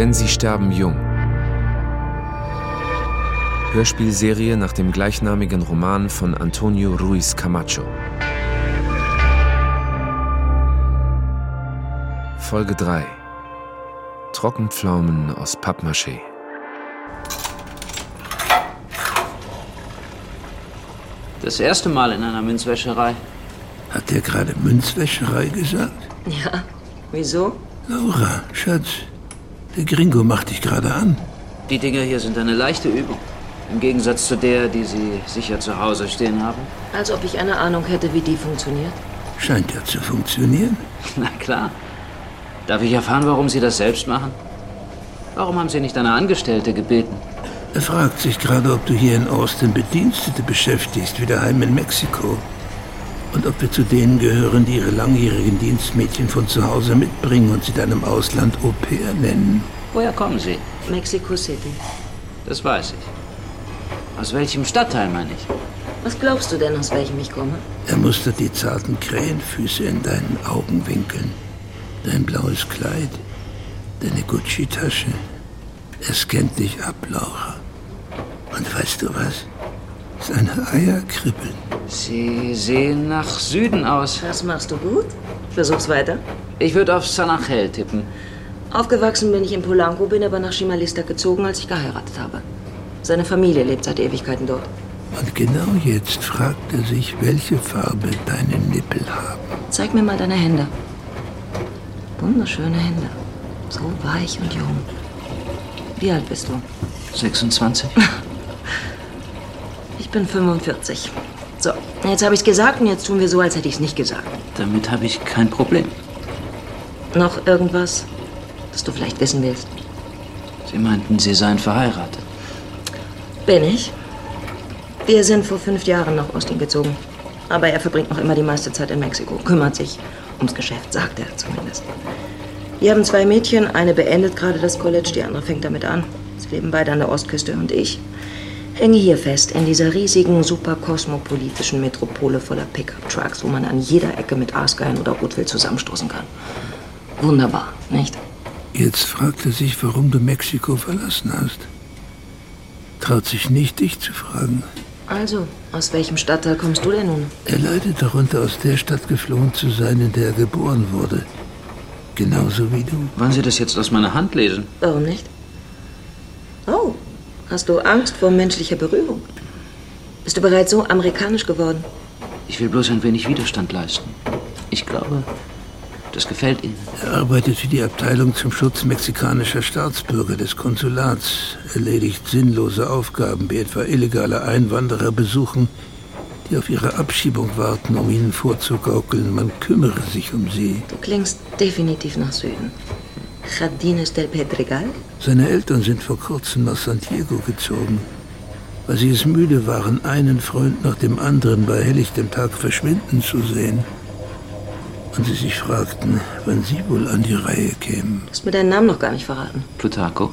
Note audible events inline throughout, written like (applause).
Denn sie sterben jung. Hörspielserie nach dem gleichnamigen Roman von Antonio Ruiz Camacho. Folge 3 Trockenpflaumen aus Pappmaché. Das erste Mal in einer Münzwäscherei. Hat der gerade Münzwäscherei gesagt? Ja, wieso? Laura, Schatz, der Gringo macht dich gerade an. Die Dinger hier sind eine leichte Übung. Im Gegensatz zu der, die Sie sicher zu Hause stehen haben. Als ob ich eine Ahnung hätte, wie die funktioniert. Scheint ja zu funktionieren. (laughs) Na klar. Darf ich erfahren, warum Sie das selbst machen? Warum haben Sie nicht eine Angestellte gebeten? Er fragt sich gerade, ob du hier in Austin Bedienstete beschäftigst, wie daheim in Mexiko. Und ob wir zu denen gehören, die ihre langjährigen Dienstmädchen von zu Hause mitbringen und sie dann im Ausland Au pair nennen. Woher kommen Sie? Mexico City. Das weiß ich. Aus welchem Stadtteil meine ich? Was glaubst du denn, aus welchem ich komme? Er mustert die zarten Krähenfüße in deinen Augenwinkeln, dein blaues Kleid, deine Gucci-Tasche. Er scannt dich ab, Laura. Und weißt du was? Seine Eier kribbeln. Sie sehen nach Süden aus. Das machst du gut. Versuch's weiter. Ich würde auf San Angel tippen. Aufgewachsen bin ich in Polanco, bin aber nach Chimalista gezogen, als ich geheiratet habe. Seine Familie lebt seit Ewigkeiten dort. Und genau jetzt fragt er sich, welche Farbe deine Nippel haben. Zeig mir mal deine Hände. Wunderschöne Hände. So weich und jung. Wie alt bist du? 26. (laughs) Ich bin 45. So, jetzt habe ich's gesagt und jetzt tun wir so, als hätte ich's nicht gesagt. Damit habe ich kein Problem. Noch irgendwas, das du vielleicht wissen willst? Sie meinten, Sie seien verheiratet. Bin ich. Wir sind vor fünf Jahren nach Austin gezogen. Aber er verbringt noch immer die meiste Zeit in Mexiko, kümmert sich ums Geschäft, sagt er zumindest. Wir haben zwei Mädchen, eine beendet gerade das College, die andere fängt damit an. Sie leben beide an der Ostküste und ich hänge hier fest, in dieser riesigen, super kosmopolitischen Metropole voller Pickup-Trucks, wo man an jeder Ecke mit Aasgeilen oder Rotwild zusammenstoßen kann. Wunderbar, nicht? Jetzt fragt er sich, warum du Mexiko verlassen hast. Traut sich nicht, dich zu fragen. Also, aus welchem Stadtteil kommst du denn nun? Er leidet darunter, aus der Stadt geflohen zu sein, in der er geboren wurde. Genauso wie du. Wollen Sie das jetzt aus meiner Hand lesen? Warum nicht? Oh, hast du Angst vor menschlicher Berührung? Bist du bereits so amerikanisch geworden? Ich will bloß ein wenig Widerstand leisten. Ich glaube, das gefällt Ihnen. Er arbeitet für die Abteilung zum Schutz mexikanischer Staatsbürger des Konsulats, erledigt sinnlose Aufgaben wie etwa illegale Einwanderer besuchen, die auf ihre Abschiebung warten, um ihnen vorzugaukeln, man kümmere sich um sie. Du klingst definitiv nach Süden. Jardines del Pedregal? Seine Eltern sind vor kurzem nach San Diego gezogen, weil sie es müde waren, einen Freund nach dem anderen bei helllichtem Tag verschwinden zu sehen. Und sie sich fragten, wann sie wohl an die Reihe kämen. Du hast mir deinen Namen noch gar nicht verraten. Plutarco.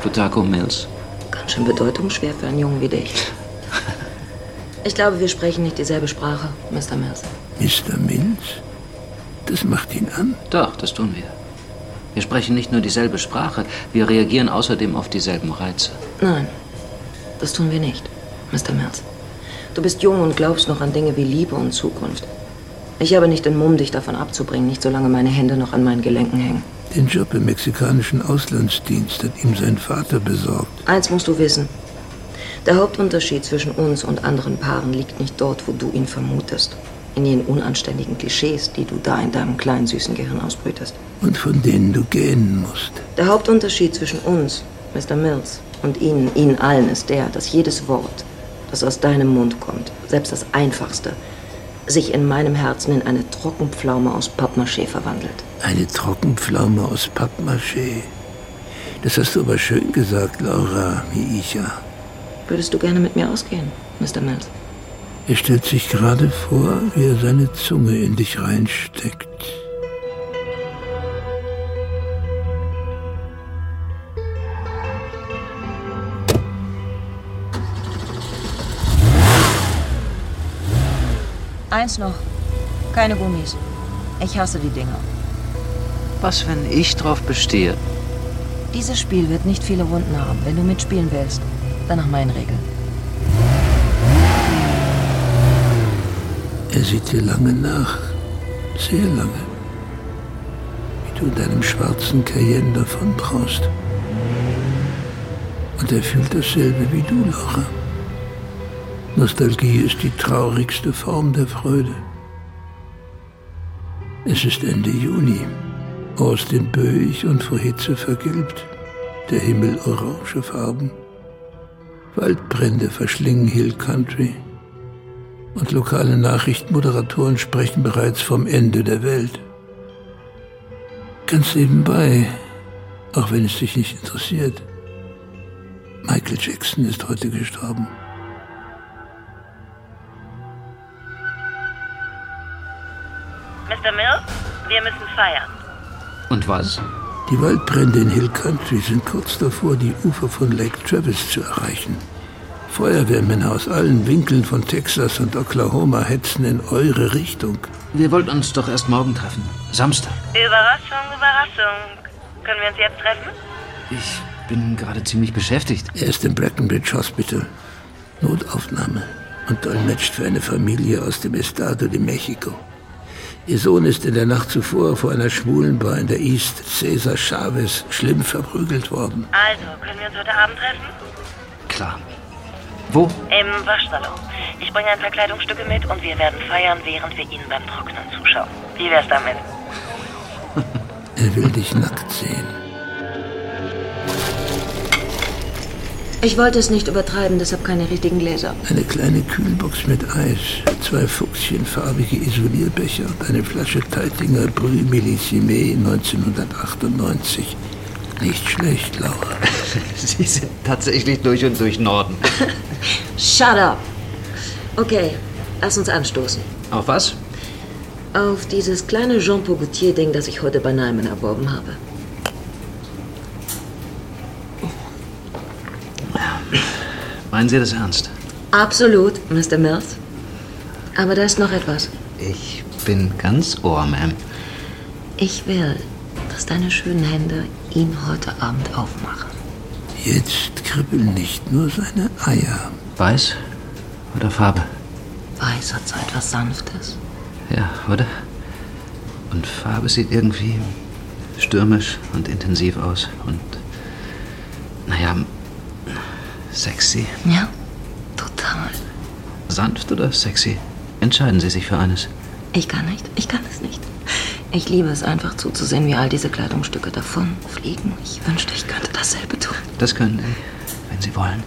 Plutarco Mills. Ganz schön bedeutungsschwer für einen Jungen wie dich. (laughs) Ich glaube, wir sprechen nicht dieselbe Sprache, Mr. Mills. Mr. Mills? Das macht ihn an. Doch, das tun wir. Wir sprechen nicht nur dieselbe Sprache, wir reagieren außerdem auf dieselben Reize. Nein, das tun wir nicht, Mr. Mills. Du bist jung und glaubst noch an Dinge wie Liebe und Zukunft. Ich habe nicht den Mumm, dich davon abzubringen, nicht solange meine Hände noch an meinen Gelenken hängen. Den Job im mexikanischen Auslandsdienst hat ihm sein Vater besorgt. Eins musst du wissen. Der Hauptunterschied zwischen uns und anderen Paaren liegt nicht dort, wo du ihn vermutest. In den unanständigen Klischees, die du da in deinem kleinen süßen Gehirn ausbrütest. Und von denen du gähnen musst. Der Hauptunterschied zwischen uns, Mr. Mills, und Ihnen, Ihnen allen ist der, dass jedes Wort, das aus deinem Mund kommt, selbst das einfachste, sich in meinem Herzen in eine Trockenpflaume aus Pappmaché verwandelt. Eine Trockenpflaume aus Pappmaché. Das hast du aber schön gesagt, Laura, wie ich ja. Würdest du gerne mit mir ausgehen, Mr. Mills? Er stellt sich gerade vor, wie er seine Zunge in dich reinsteckt. Eins noch. Keine Gummis. Ich hasse die Dinger. Was, wenn ich drauf bestehe? Dieses Spiel wird nicht viele Runden haben. Wenn du mitspielen willst, dann nach meinen Regeln. Er sieht dir lange nach. Sehr lange. Wie du in deinem schwarzen Cayenne davon braust. Und er fühlt dasselbe wie du, Laura. Nostalgie ist die traurigste Form der Freude. Es ist Ende Juni. Austin böig und vor Hitze vergilbt. Der Himmel orange Farben. Waldbrände verschlingen Hill Country. Und lokale Nachrichtenmoderatoren sprechen bereits vom Ende der Welt. Ganz nebenbei, auch wenn es dich nicht interessiert. Michael Jackson ist heute gestorben. Mr. Mills, wir müssen feiern. Und was? Die Waldbrände in Hill Country sind kurz davor, die Ufer von Lake Travis zu erreichen. Feuerwehrmänner aus allen Winkeln von Texas und Oklahoma hetzen in eure Richtung. Wir wollten uns doch erst morgen treffen. Samstag. Überraschung, Überraschung. Können wir uns jetzt treffen? Ich bin gerade ziemlich beschäftigt. Er ist im Breckenridge Hospital. Notaufnahme und dolmetscht für eine Familie aus dem Estado de Mexico. Ihr Sohn ist in der Nacht zuvor vor einer schwulen Bar in der East Cesar Chavez schlimm verprügelt worden. Also, können wir uns heute Abend treffen? Klar. Wo? Im Waschsalon. Ich bringe ein paar Kleidungsstücke mit und wir werden feiern, während wir Ihnen beim Trocknen zuschauen. Wie wär's damit? (laughs) Er will dich nackt sehen. Ich wollte es nicht übertreiben, deshalb keine richtigen Gläser. Eine kleine Kühlbox mit Eis, zwei fuchschenfarbige Isolierbecher und eine Flasche Teitinger Brü Millissime 1998. Nicht schlecht, Laura. (laughs) Sie sind tatsächlich durch und durch Norden. Shut up! Okay, lass uns anstoßen. Auf was? Auf dieses kleine Jean Paul Gaultier-Ding, das ich heute bei Nyman erworben habe. Meinen Sie das ernst? Absolut, Mr. Mills. Aber da ist noch etwas. Ich bin ganz Ohr, Ma'am. Ich will, dass deine schönen Hände ihn heute Abend aufmachen. Jetzt kribbeln nicht nur seine Eier. Weiß oder Farbe? Weiß hat so etwas Sanftes. Ja, oder? Und Farbe sieht irgendwie stürmisch und intensiv aus. Und, naja, sexy. Ja, total. Sanft oder sexy? Entscheiden Sie sich für eines. Ich kann nicht, ich kann es nicht. Ich liebe es einfach zuzusehen, wie all diese Kleidungsstücke davon fliegen. Ich wünschte, ich könnte dasselbe. Das können Sie, wenn Sie wollen.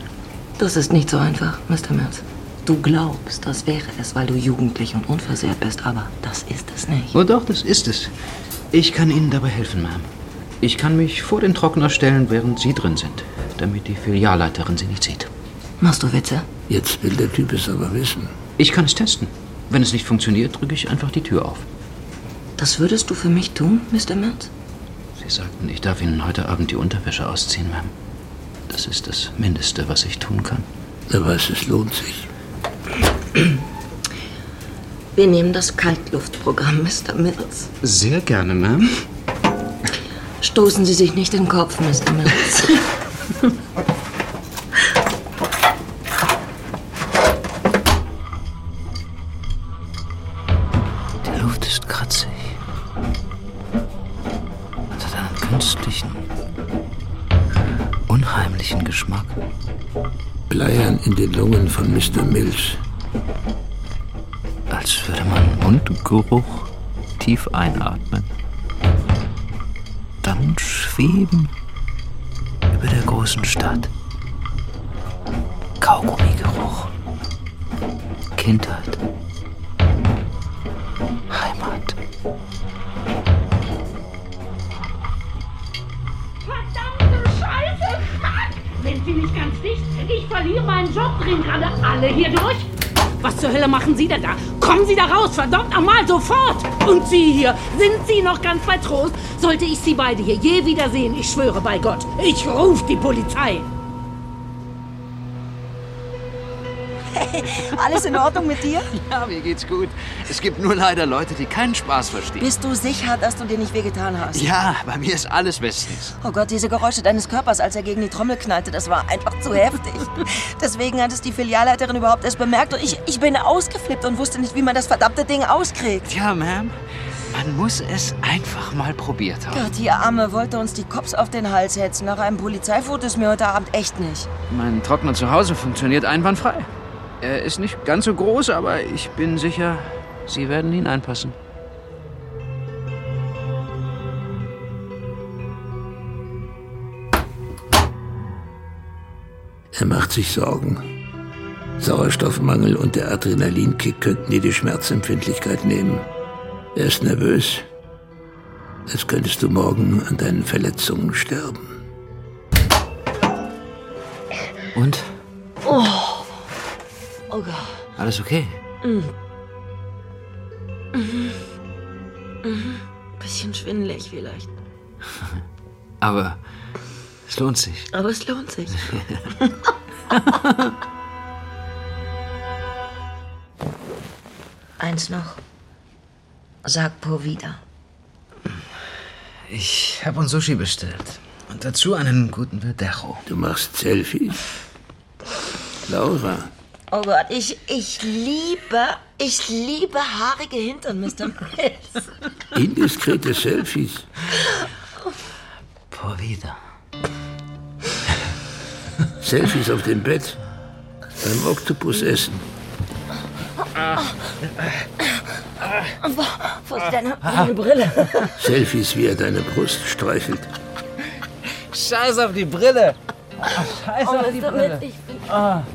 Das ist nicht so einfach, Mr. Mills. Du glaubst, das wäre es, weil du jugendlich und unversehrt bist, aber das ist es nicht. Oh doch, das ist es. Ich kann Ihnen dabei helfen, Ma'am. Ich kann mich vor den Trockner stellen, während Sie drin sind, damit die Filialleiterin Sie nicht sieht. Machst du Witze? Jetzt will der Typ es aber wissen. Ich kann es testen. Wenn es nicht funktioniert, drücke ich einfach die Tür auf. Das würdest du für mich tun, Mr. Mills? Sie sagten, ich darf Ihnen heute Abend die Unterwäsche ausziehen, Ma'am. Das ist das Mindeste, was ich tun kann. Er weiß, es lohnt sich. Wir nehmen das Kaltluftprogramm, Mr. Mills. Sehr gerne, Ma'am. Stoßen Sie sich nicht in den Kopf, Mr. Mills. (laughs) Bleiern in den Lungen von Mr. Mills. Als würde man Mundgeruch tief einatmen. Dann schweben über der großen Stadt. Kaugummigeruch. Kindheit. Verliere meinen Job. Drehen gerade alle hier durch. Was zur Hölle machen Sie denn da? Kommen Sie da raus, verdammt nochmal, sofort! Und Sie hier, sind Sie noch ganz bei Trost? Sollte ich Sie beide hier je wiedersehen, ich schwöre bei Gott, ich ruf die Polizei! (laughs) Alles in Ordnung mit dir? Ja, mir geht's gut. Es gibt nur leider Leute, die keinen Spaß verstehen. Bist du sicher, dass du dir nicht wehgetan hast? Ja, bei mir ist alles bestens. Oh Gott, diese Geräusche deines Körpers, als er gegen die Trommel knallte, das war einfach zu heftig. (laughs) Deswegen hat es die Filialleiterin überhaupt erst bemerkt und ich, ich bin ausgeflippt und wusste nicht, wie man das verdammte Ding auskriegt. Ja, Ma'am, man muss es einfach mal probiert haben. Gott, die Arme wollte uns die Cops auf den Hals hetzen. Nach einem Polizeifoto ist mir heute Abend echt nicht. Mein Trockner zu Hause funktioniert einwandfrei. Er ist nicht ganz so groß, aber ich bin sicher, Sie werden hineinpassen. Er macht sich Sorgen. Sauerstoffmangel und der Adrenalinkick könnten dir die Schmerzempfindlichkeit nehmen. Er ist nervös. Als könntest du morgen an deinen Verletzungen sterben. Und? Oh. Oh Gott. Alles okay? Mhm. Mhm. Mhm. Bisschen schwindelig vielleicht. (laughs) Aber es lohnt sich. Aber es lohnt sich. (laughs) Eins noch. Sag Po wieder. Ich habe uns Sushi bestellt. Und dazu einen guten Verdecho. Du machst Selfies. Laura. Oh Gott, ich, ich liebe, ich liebe haarige Hintern, Mr. (laughs) Mills. Indiskrete Selfies. Por vida. Selfies auf dem Bett. Beim Oktopus essen. Wo, wo ist deine, deine Brille? Selfies, wie er deine Brust streichelt. Scheiß auf die Brille. Scheiß Oh, auf die. Brille. Ich, Ah.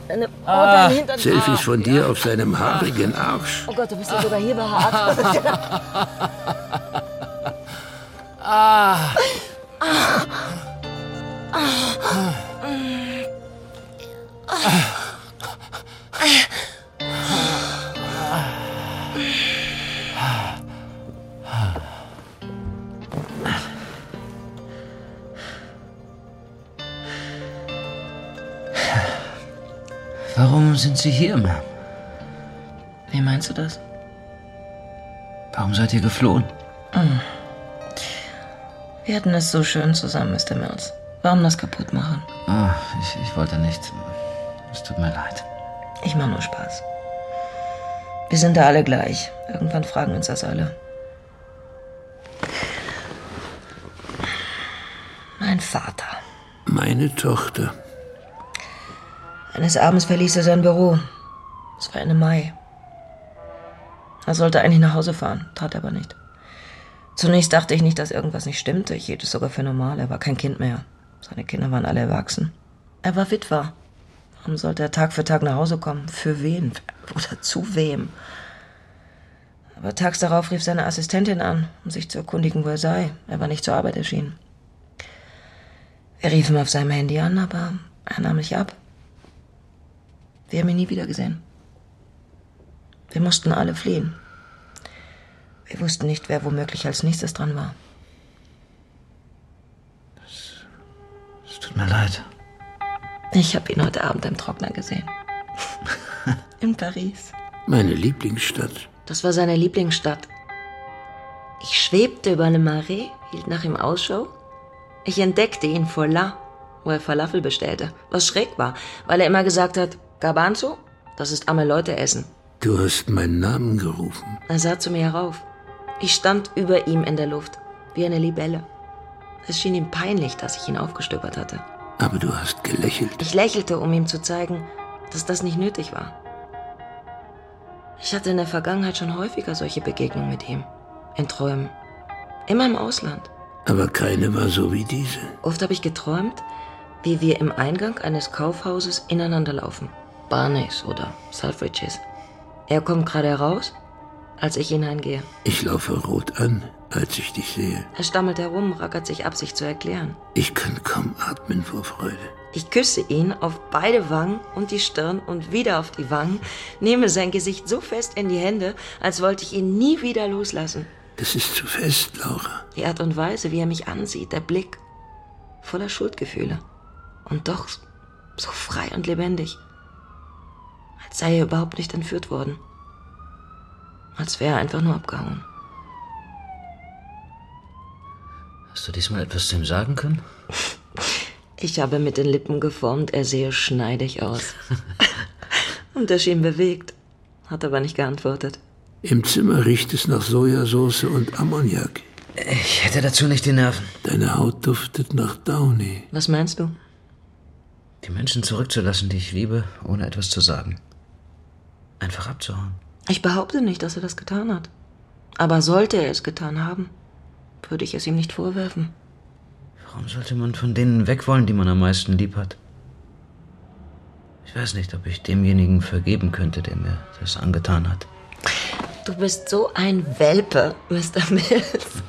Deine, oh, Ah. Hintern. Selfies von dir auf seinem haarigen Arsch. Oh Gott, du bist ja sogar hier behaart. (laughs) (laughs) Ah. Warum sind Sie hier, Ma'am? Wie meinst du das? Warum seid ihr geflohen? Wir hatten es so schön zusammen, Mr. Mills. Warum das kaputt machen? Ah, ich, ich wollte nicht. Es tut mir leid. Ich mache nur Spaß. Wir sind da alle gleich. Irgendwann fragen uns das alle. Mein Vater. Meine Tochter. Eines Abends verließ er sein Büro. Es war Ende Mai. Er sollte eigentlich nach Hause fahren, tat er aber nicht. Zunächst dachte ich nicht, dass irgendwas nicht stimmte. Ich hielt es sogar für normal. Er war kein Kind mehr. Seine Kinder waren alle erwachsen. Er war Witwer. Warum sollte er Tag für Tag nach Hause kommen? Für wen? Oder zu wem? Aber tags darauf rief seine Assistentin an, um sich zu erkundigen, wo er sei. Er war nicht zur Arbeit erschienen. Wir riefen auf seinem Handy an, aber er nahm nicht ab. Wir haben ihn nie wieder gesehen. Wir mussten alle fliehen. Wir wussten nicht, wer womöglich als nächstes dran war. Es tut mir leid. Ich habe ihn heute Abend im Trockner gesehen. (laughs) In Paris. Meine Lieblingsstadt. Das war seine Lieblingsstadt. Ich schwebte über Le Marais, hielt nach ihm Ausschau. Ich entdeckte ihn vor La, wo er Falafel bestellte, was schräg war, weil er immer gesagt hat, Garbanzo, das ist arme Leute essen. Du hast meinen Namen gerufen. Er sah zu mir herauf. Ich stand über ihm in der Luft, wie eine Libelle. Es schien ihm peinlich, dass ich ihn aufgestöbert hatte. Aber du hast gelächelt. Ich lächelte, um ihm zu zeigen, dass das nicht nötig war. Ich hatte in der Vergangenheit schon häufiger solche Begegnungen mit ihm. In Träumen. Immer im Ausland. Aber keine war so wie diese. Oft habe ich geträumt, wie wir im Eingang eines Kaufhauses ineinander laufen. Barneys oder Selfridges. Er kommt gerade heraus, als ich hineingehe. Ich laufe rot an, als ich dich sehe. Er stammelt herum, rackert sich ab, sich zu erklären. Ich kann kaum atmen vor Freude. Ich küsse ihn auf beide Wangen und die Stirn und wieder auf die Wangen, nehme sein Gesicht so fest in die Hände, als wollte ich ihn nie wieder loslassen. Das ist zu fest, Laura. Die Art und Weise, wie er mich ansieht, der Blick, voller Schuldgefühle. Und doch so frei und lebendig. Als sei er überhaupt nicht entführt worden. Als wäre er einfach nur abgehauen. Hast du diesmal etwas zu ihm sagen können? Ich habe mit den Lippen geformt, er sehe schneidig aus. (laughs) Und er schien bewegt, hat aber nicht geantwortet. Im Zimmer riecht es nach Sojasauce und Ammoniak. Ich hätte dazu nicht die Nerven. Deine Haut duftet nach Downy. Was meinst du? Die Menschen zurückzulassen, die ich liebe, ohne etwas zu sagen. Einfach abzuhauen. Ich behaupte nicht, dass er das getan hat. Aber sollte er es getan haben, würde ich es ihm nicht vorwerfen. Warum sollte man von denen weg wollen, die man am meisten lieb hat? Ich weiß nicht, ob ich demjenigen vergeben könnte, der mir das angetan hat. Du bist so ein Welpe, Mr. Mills.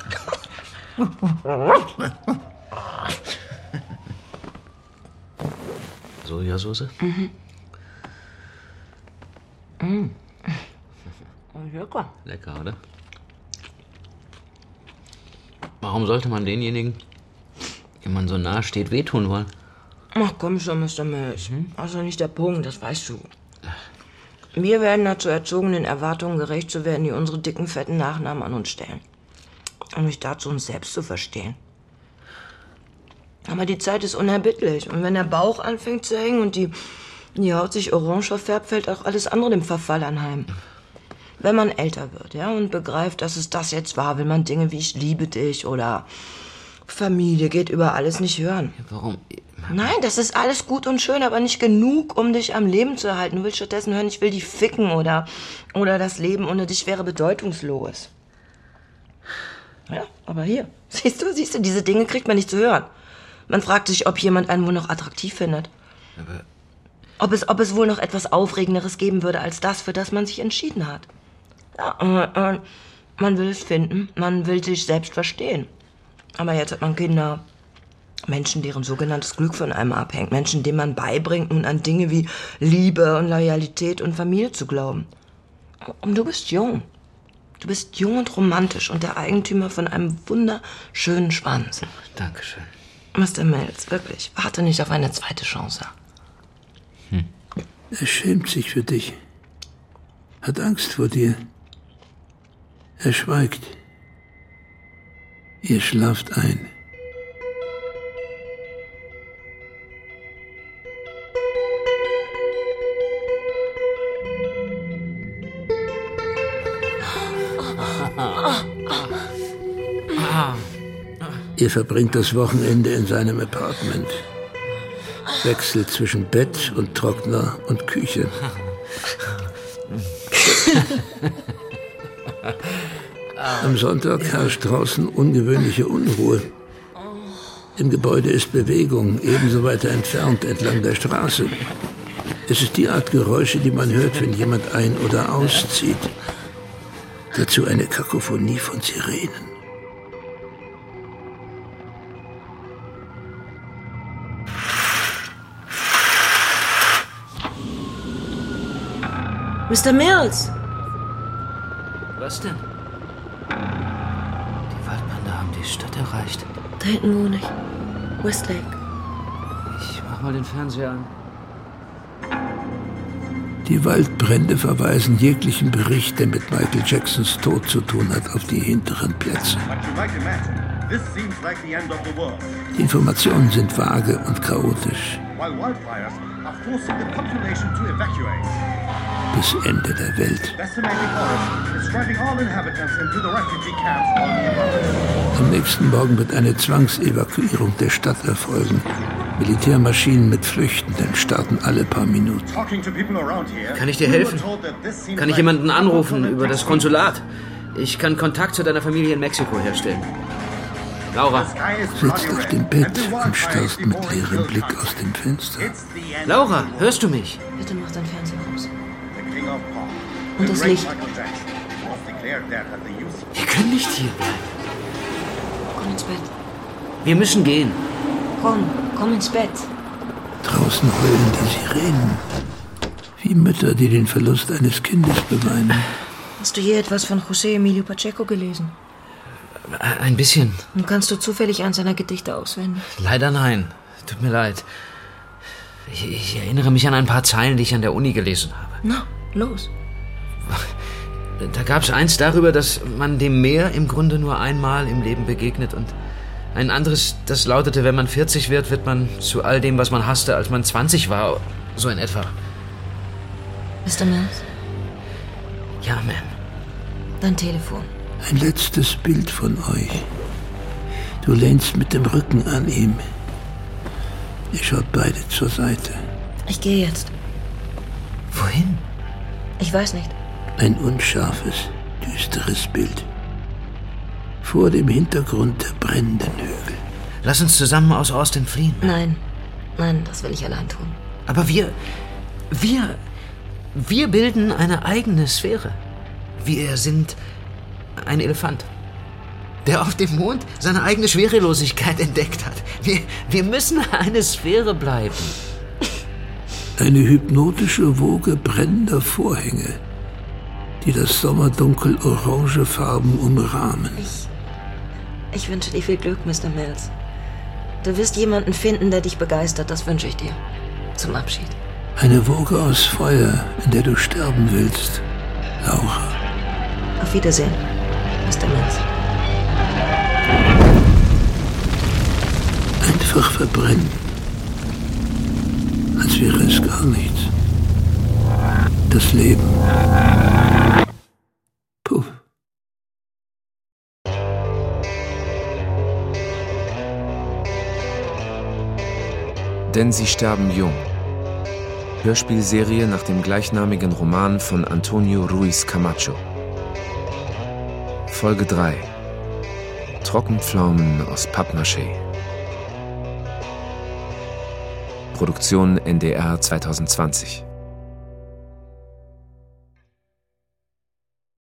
Sojasauce? Lecker. Lecker, oder? Warum sollte man denjenigen, dem man so nahe steht, wehtun wollen? Ach komm schon, Mr. Mills. Ist doch nicht der Punkt, das weißt du. Wir werden dazu erzogen, den Erwartungen gerecht zu werden, die unsere dicken, fetten Nachnamen an uns stellen. Und nicht dazu, uns selbst zu verstehen. Aber die Zeit ist unerbittlich. Und wenn der Bauch anfängt zu hängen und die, die Haut sich orange verfärbt, fällt auch alles andere dem Verfall anheim. Wenn man älter wird, ja, und begreift, dass es das jetzt war, will man Dinge wie ich liebe dich oder Familie geht über alles nicht hören. Warum? Nein, das ist alles gut und schön, aber nicht genug, um dich am Leben zu erhalten. Du willst stattdessen hören, ich will dich ficken oder, oder das Leben ohne dich wäre bedeutungslos. Ja, aber hier, (laughs) siehst du, siehst du, diese Dinge kriegt man nicht zu hören. Man fragt sich, ob jemand einen wohl noch attraktiv findet. Ob es, ob es wohl noch etwas Aufregenderes geben würde als das, für das man sich entschieden hat. Ja, äh, äh, man will es finden, man will sich selbst verstehen. Aber jetzt hat man Kinder, Menschen, deren sogenanntes Glück von einem abhängt. Menschen, denen man beibringt, nun an Dinge wie Liebe und Loyalität und Familie zu glauben. Und du bist jung. Du bist jung und romantisch und der Eigentümer von einem wunderschönen Schwanz. Dankeschön. Mr. Mills, wirklich, warte nicht auf eine zweite Chance. Er schämt sich für dich. Hat Angst vor dir. Er schweigt. Ihr schlaft ein. Ihr verbringt das Wochenende in seinem Apartment. Wechselt zwischen Bett und Trockner und Küche. (laughs) Am Sonntag herrscht draußen ungewöhnliche Unruhe. Im Gebäude ist Bewegung, ebenso weiter entfernt entlang der Straße. Es ist die Art Geräusche, die man hört, wenn jemand ein- oder auszieht. Dazu eine Kakophonie von Sirenen. Mr. Mills! Was denn? Die Waldbrände haben die Stadt erreicht. Da hinten wohne ich. Westlake. Ich mach mal den Fernseher an. Die Waldbrände verweisen jeglichen Bericht, der mit Michael Jacksons Tod zu tun hat, auf die hinteren Plätze. Die Informationen sind vage und chaotisch. while wildfires are forcing the population to evacuate. Bis Ende der Welt. Am nächsten Morgen wird eine Zwangsevakuierung der Stadt erfolgen. Militärmaschinen mit Flüchtenden starten alle paar Minuten. Kann ich dir helfen? Kann ich jemanden anrufen über das. Konsulat? Ich kann Kontakt zu deiner Familie in Mexiko herstellen. Laura, Sitzt auf dem Bett und starrst mit leerem Blick aus dem Fenster. Laura, hörst du mich? Bitte mach dein Fernseher aus. Und das Licht. Wir können nicht hier bleiben. Komm ins Bett. Wir müssen gehen. Komm, komm ins Bett. Draußen heulen die Sirenen. Wie Mütter, die den Verlust eines Kindes beweinen. Hast du je etwas von José Emilio Pacheco gelesen? Ein bisschen. Und kannst du zufällig eins seiner Gedichte auswendig? Leider nein. Tut mir leid. Ich, ich erinnere mich an ein paar Zeilen, die ich an der Uni gelesen habe. Na, los. Da gab es eins darüber, dass man dem Meer im Grunde nur einmal im Leben begegnet und ein anderes, das lautete, wenn man 40 wird, wird man zu all dem, was man hasste, als man 20 war. So in etwa. Mr. Mills, Ja, Ma'am. dein Telefon. Ein letztes Bild von euch. Du lehnst mit dem Rücken an ihm. Ihr schaut beide zur Seite. Ich gehe jetzt. Wohin? Ich weiß nicht. Ein unscharfes, düsteres Bild. Vor dem Hintergrund der brennenden Hügel. Lass uns zusammen aus Austin fliehen. Nein, nein, das will ich allein tun. Aber wir. Wir. Wir bilden eine eigene Sphäre. Wir sind ein Elefant, der auf dem Mond seine eigene Schwerelosigkeit entdeckt hat. Wir, wir müssen eine Sphäre bleiben. Eine hypnotische Woge brennender Vorhänge, die das Sommerdunkel orangefarben umrahmen. Ich wünsche dir viel Glück, Mr. Mills. Du wirst jemanden finden, der dich begeistert, das wünsche ich dir. Zum Abschied. Eine Woge aus Feuer, in der du sterben willst. Laura. Auf Wiedersehen, Mr. Mills. Einfach verbrennen. Als wäre es gar nichts. Das Leben. Denn sie sterben jung. Hörspielserie nach dem gleichnamigen Roman von Antonio Ruiz Camacho. Folge 3. Trockenpflaumen aus Pappmaché. Produktion NDR 2020.